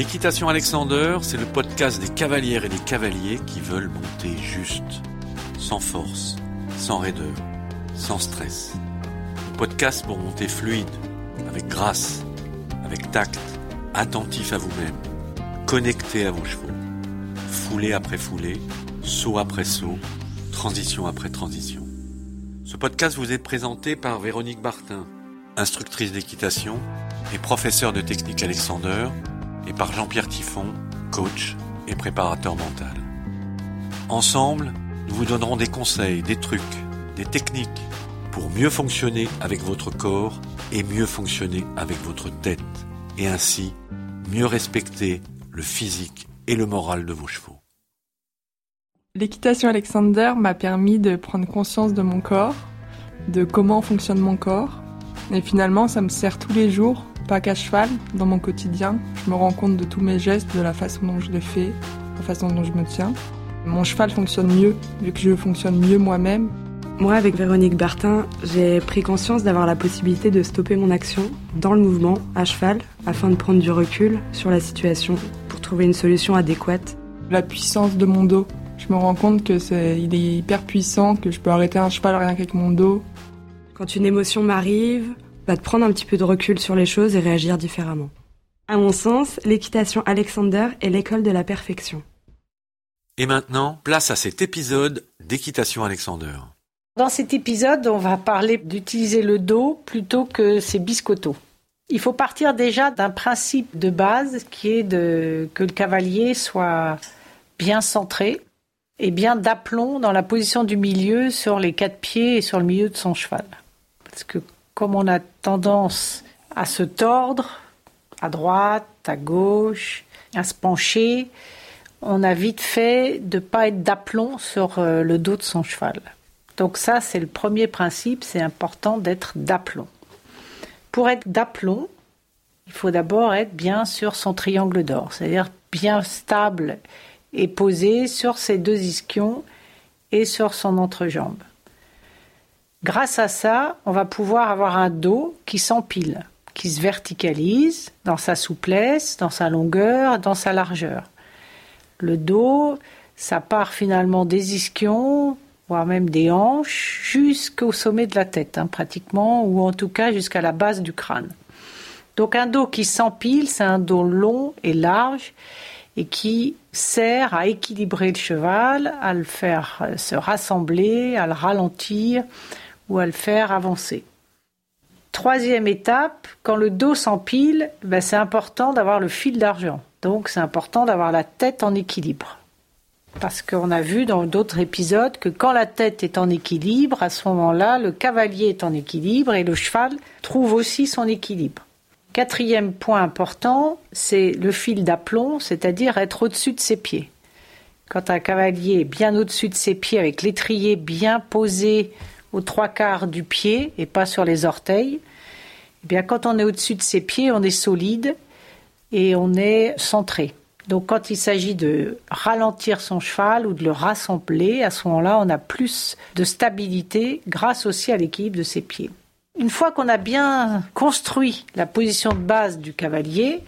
L'équitation Alexander, c'est le podcast des cavalières et des cavaliers qui veulent monter juste, sans force, sans raideur, sans stress. Le podcast pour monter fluide, avec grâce, avec tact, attentif à vous-même, connecté à vos chevaux, foulée après foulée, saut après saut, transition après transition. Ce podcast vous est présenté par Véronique Bartin, instructrice d'équitation et professeure de technique Alexander, et par Jean-Pierre Tiffon, coach et préparateur mental. Ensemble, nous vous donnerons des conseils, des trucs, des techniques pour mieux fonctionner avec votre corps et mieux fonctionner avec votre tête, et ainsi mieux respecter le physique et le moral de vos chevaux. L'équitation Alexander m'a permis de prendre conscience de mon corps, de comment fonctionne mon corps, et finalement ça me sert tous les jours, pas qu'à cheval, dans mon quotidien. Je me rends compte de tous mes gestes, de la façon dont je les fais, la façon dont je me tiens. Mon cheval fonctionne mieux, vu que je fonctionne mieux moi-même. Moi, avec Véronique Bertin, j'ai pris conscience d'avoir la possibilité de stopper mon action dans le mouvement, à cheval, afin de prendre du recul sur la situation pour trouver une solution adéquate. La puissance de mon dos, je me rends compte que c'est, il est hyper puissant, que je peux arrêter un cheval rien qu'avec mon dos. Quand une émotion m'arrive, te prendre un petit peu de recul sur les choses et réagir différemment. À mon sens, l'équitation Alexander est l'école de la perfection. Et maintenant, place à cet épisode d'équitation Alexander. Dans cet épisode, on va parler d'utiliser le dos plutôt que ses biscottos. Il faut partir déjà d'un principe de base qui est de, que le cavalier soit bien centré, et bien d'aplomb dans la position du milieu sur les quatre pieds et sur le milieu de son cheval. Parce que comme on a tendance à se tordre à droite, à gauche, à se pencher, on a vite fait de ne pas être d'aplomb sur euh, le dos de son cheval. Donc ça, c'est le premier principe, c'est important d'être d'aplomb. Pour être d'aplomb, il faut d'abord être bien sur son triangle d'or, c'est-à-dire bien stable et posé sur ses deux ischions et sur son entrejambe. Grâce à ça, on va pouvoir avoir un dos qui s'empile, qui se verticalise dans sa souplesse, dans sa longueur, dans sa largeur. Le dos, ça part finalement des ischions, voire même des hanches, jusqu'au sommet de la tête, hein, pratiquement, ou en tout cas jusqu'à la base du crâne. Donc un dos qui s'empile, c'est un dos long et large et qui sert à équilibrer le cheval, à le faire se rassembler, à le ralentir ou à le faire avancer. Troisième étape, quand le dos s'empile, ben c'est important d'avoir le fil d'argent. Donc c'est important d'avoir la tête en équilibre. Parce qu'on a vu dans d'autres épisodes que quand la tête est en équilibre, à ce moment-là, le cavalier est en équilibre et le cheval trouve aussi son équilibre. Quatrième point important, c'est le fil d'aplomb, c'est-à-dire être au-dessus de ses pieds. Quand un cavalier est bien au-dessus de ses pieds, avec l'étrier bien posé aux trois quarts du pied et pas sur les orteils, eh bien quand on est au-dessus de ses pieds, on est solide et on est centré. Donc quand il s'agit de ralentir son cheval ou de le rassembler, à ce moment-là, on a plus de stabilité grâce aussi à l'équilibre de ses pieds. Une fois qu'on a bien construit la position de base du cavalier,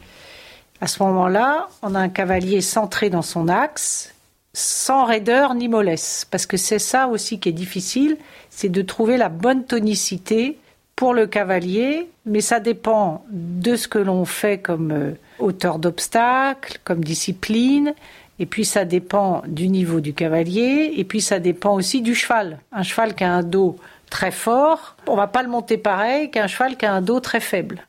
à ce moment-là, on a un cavalier centré dans son axe, sans raideur ni mollesse. Parce que c'est ça aussi qui est difficile, c'est de trouver la bonne tonicité pour le cavalier, mais ça dépend de ce que l'on fait comme euh, hauteur d'obstacle, comme discipline, et puis ça dépend du niveau du cavalier, et puis ça dépend aussi du cheval. Un cheval qui a un dos très fort, on va pas le monter pareil qu'un cheval qui a un dos très faible.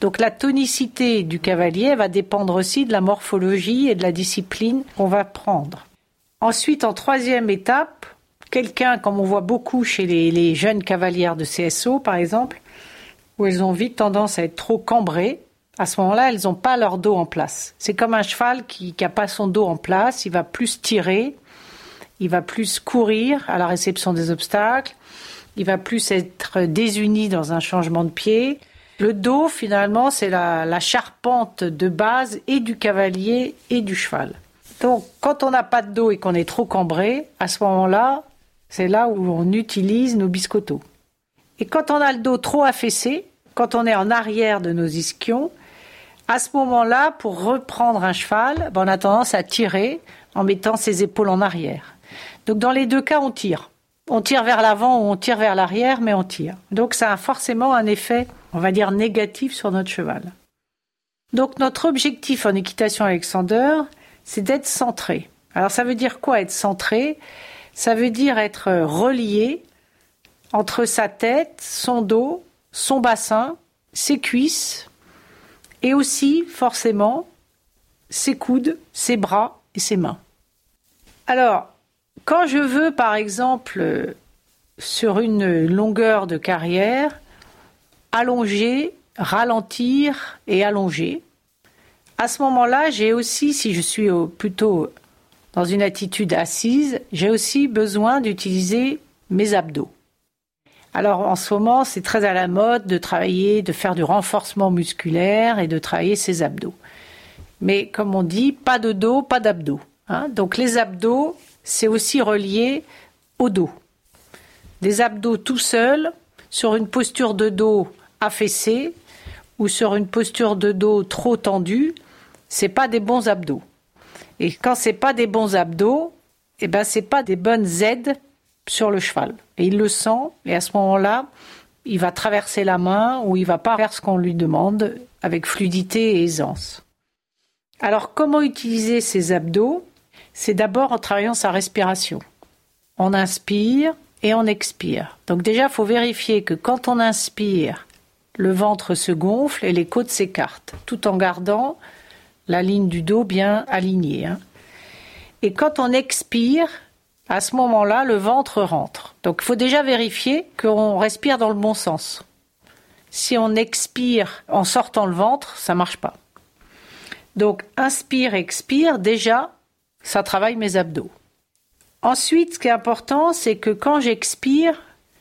Donc la tonicité du cavalier va dépendre aussi de la morphologie et de la discipline qu'on va prendre. Ensuite, en troisième étape, quelqu'un, comme on voit beaucoup chez les, jeunes cavalières de CSO par exemple, où elles ont vite tendance à être trop cambrées, à ce moment-là, elles n'ont pas leur dos en place. C'est comme un cheval qui n'a pas son dos en place, il va plus tirer, il va plus courir à la réception des obstacles, il va plus être désuni dans un changement de pied. Le dos, finalement, c'est la, charpente de base et du cavalier et du cheval. Donc, quand on n'a pas de dos et qu'on est trop cambré, à ce moment-là, c'est là où on utilise nos biscottos. Et quand on a le dos trop affaissé, quand on est en arrière de nos ischions, À ce moment-là, pour reprendre un cheval, ben, on a tendance à tirer en mettant ses épaules en arrière. Donc dans les deux cas, on tire. On tire vers l'avant ou on tire vers l'arrière, mais on tire. Donc ça a forcément un effet, on va dire, négatif sur notre cheval. Donc notre objectif en équitation Alexander, c'est d'être centré. Alors ça veut dire quoi être centré? Ça veut dire être relié entre sa tête, son dos, son bassin, ses cuisses et aussi forcément ses coudes, ses bras et ses mains. Alors, quand je veux par exemple sur une longueur de carrière allonger, ralentir et allonger, à ce moment-là, j'ai aussi, si je suis plutôt dans une attitude assise, j'ai aussi besoin d'utiliser mes abdos. Alors en ce moment, c'est très à la mode de travailler, de faire du renforcement musculaire et de travailler ses abdos. Mais comme on dit, pas de dos, pas d'abdos. Hein. Donc les abdos, c'est aussi relié au dos. Des abdos tout seuls, sur une posture de dos affaissée ou sur une posture de dos trop tendue, c'est pas des bons abdos. Et quand c'est pas des bons abdos, eh ben c'est pas des bonnes aides sur le cheval. Et il le sent, et à ce moment-là, il va traverser la main ou il va pas faire ce qu'on lui demande avec fluidité et aisance. Alors comment utiliser ces abdos? C'est d'abord en travaillant sa respiration. On inspire et on expire. Donc déjà, il faut vérifier que quand on inspire, le ventre se gonfle et les côtes s'écartent, tout en gardant la ligne du dos bien alignée. Hein. Et quand on expire, à ce moment-là, le ventre rentre. Donc il faut déjà vérifier qu'on respire dans le bon sens. Si on expire en sortant le ventre, ça marche pas. Donc inspire, expire, déjà, ça travaille mes abdos. Ensuite, ce qui est important, c'est que quand j'expire,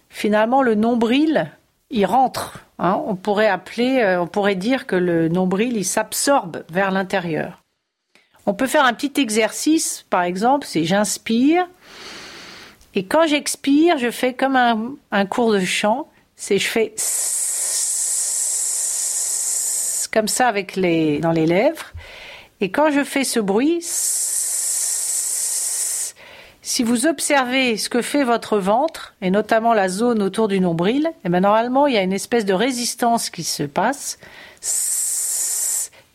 finalement, le nombril, il rentre. Hein. on pourrait appeler, euh, on pourrait dire que le nombril, il s'absorbe vers l'intérieur. On peut faire un petit exercice, par exemple, c'est j'inspire, et quand j'expire, je fais comme un, cours de chant, c'est je fais comme ça avec les dans les lèvres, et quand je fais ce bruit, si vous observez ce que fait votre ventre, et notamment la zone autour du nombril, eh ben normalement, il y a une espèce de résistance qui se passe.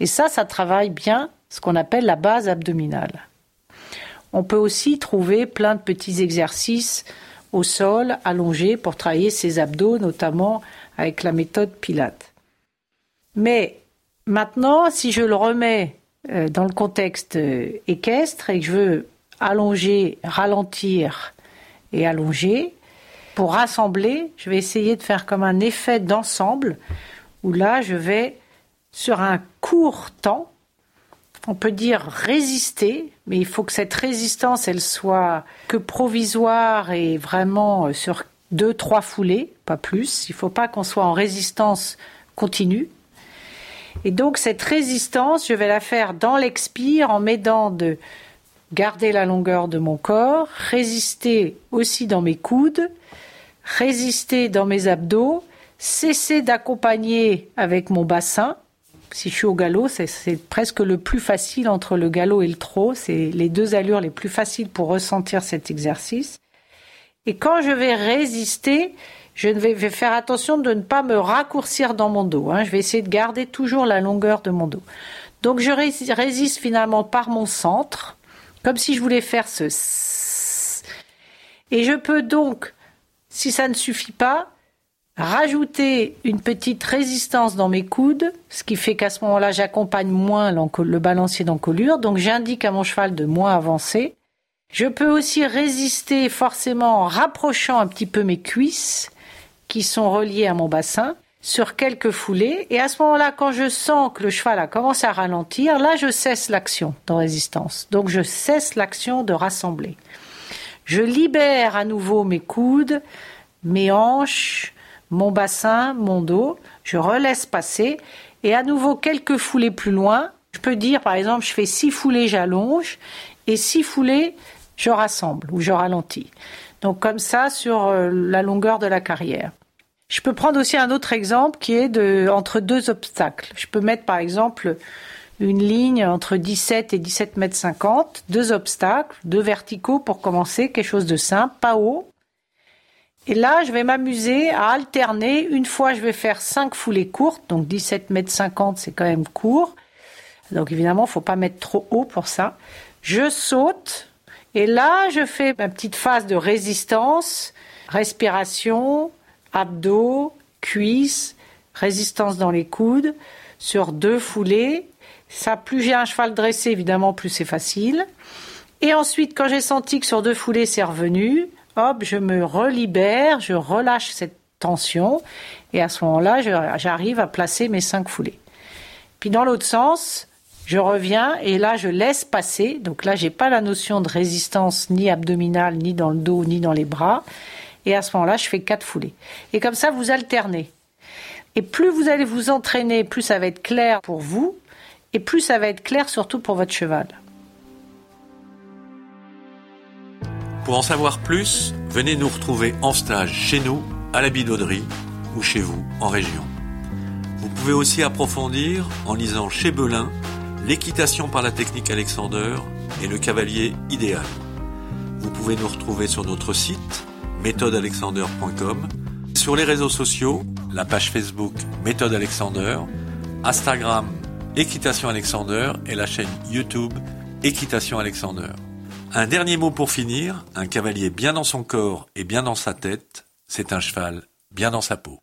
Et ça, ça travaille bien ce qu'on appelle la base abdominale. On peut aussi trouver plein de petits exercices au sol, allongés, pour travailler ses abdos, notamment avec la méthode Pilate. Mais maintenant, si je le remets euh, dans le contexte euh, équestre et que je veux allonger, ralentir et allonger. Pour rassembler, je vais essayer de faire comme un effet d'ensemble où là, je vais, sur un court temps, on peut dire résister, mais il faut que cette résistance, elle soit que provisoire et vraiment sur deux, trois foulées, pas plus. Il ne faut pas qu'on soit en résistance continue. Et donc cette résistance, je vais la faire dans l'expire en m'aidant de garder la longueur de mon corps, résister aussi dans mes coudes, résister dans mes abdos, cesser d'accompagner avec mon bassin. Si je suis au galop, c'est presque le plus facile entre le galop et le trot. C'est les deux allures les plus faciles pour ressentir cet exercice. Et quand je vais résister, je vais faire attention de ne pas me raccourcir dans mon dos. Hein. Je vais essayer de garder toujours la longueur de mon dos. Donc je résiste finalement par mon centre, comme si je voulais faire ce et je peux donc, si ça ne suffit pas, rajouter une petite résistance dans mes coudes, ce qui fait qu'à ce moment-là, j'accompagne moins le balancier d'encolure, donc j'indique à mon cheval de moins avancer. Je peux aussi résister forcément en rapprochant un petit peu mes cuisses qui sont reliées à mon bassin sur quelques foulées. Et à ce moment-là, quand je sens que le cheval a commencé à ralentir, là, je cesse l'action de résistance. Donc, je cesse l'action de rassembler. Je libère à nouveau mes coudes, mes hanches, mon bassin, mon dos. Je relaisse passer. Et à nouveau, quelques foulées plus loin, je peux dire, par exemple, je fais six foulées, j'allonge. Et six foulées, je rassemble ou je ralentis. Donc, comme ça, sur euh, la longueur de la carrière. Je peux prendre aussi un autre exemple qui est de entre deux obstacles. Je peux mettre par exemple une ligne entre 17 et 17 mètres 50, deux obstacles, deux verticaux pour commencer, quelque chose de simple, pas haut. Et là, je vais m'amuser à alterner. Une fois, je vais faire cinq foulées courtes, donc 17 mètres 50, c'est quand même court. Donc évidemment, faut pas mettre trop haut pour ça. Je saute et là, je fais ma petite phase de résistance, respiration, abdos, cuisses, résistance dans les coudes sur deux foulées. Ça, plus j'ai un cheval dressé, évidemment, plus c'est facile. Et ensuite, quand j'ai senti que sur deux foulées c'est revenu, hop, je me relibère, je relâche cette tension, et à ce moment-là, j'arrive à placer mes cinq foulées. Puis dans l'autre sens, je reviens et là je laisse passer. Donc là, j'ai pas la notion de résistance ni abdominale, ni dans le dos, ni dans les bras. Et à ce moment-là, je fais quatre foulées. Et comme ça, vous alternez. Et plus vous allez vous entraîner, plus ça va être clair pour vous, et plus ça va être clair surtout pour votre cheval. Pour en savoir plus, venez nous retrouver en stage chez nous, à la Bidauderie, ou chez vous, en région. Vous pouvez aussi approfondir en lisant chez Belin l'équitation par la technique Alexander et le cavalier idéal. Vous pouvez nous retrouver sur notre site méthodealexander.com, sur les réseaux sociaux, la page Facebook Méthode Alexander, Instagram Équitation Alexander et la chaîne YouTube Équitation Alexander. Un dernier mot pour finir, un cavalier bien dans son corps et bien dans sa tête, c'est un cheval bien dans sa peau.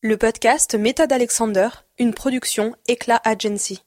Le podcast Méthode Alexander, une production Éclat Agency.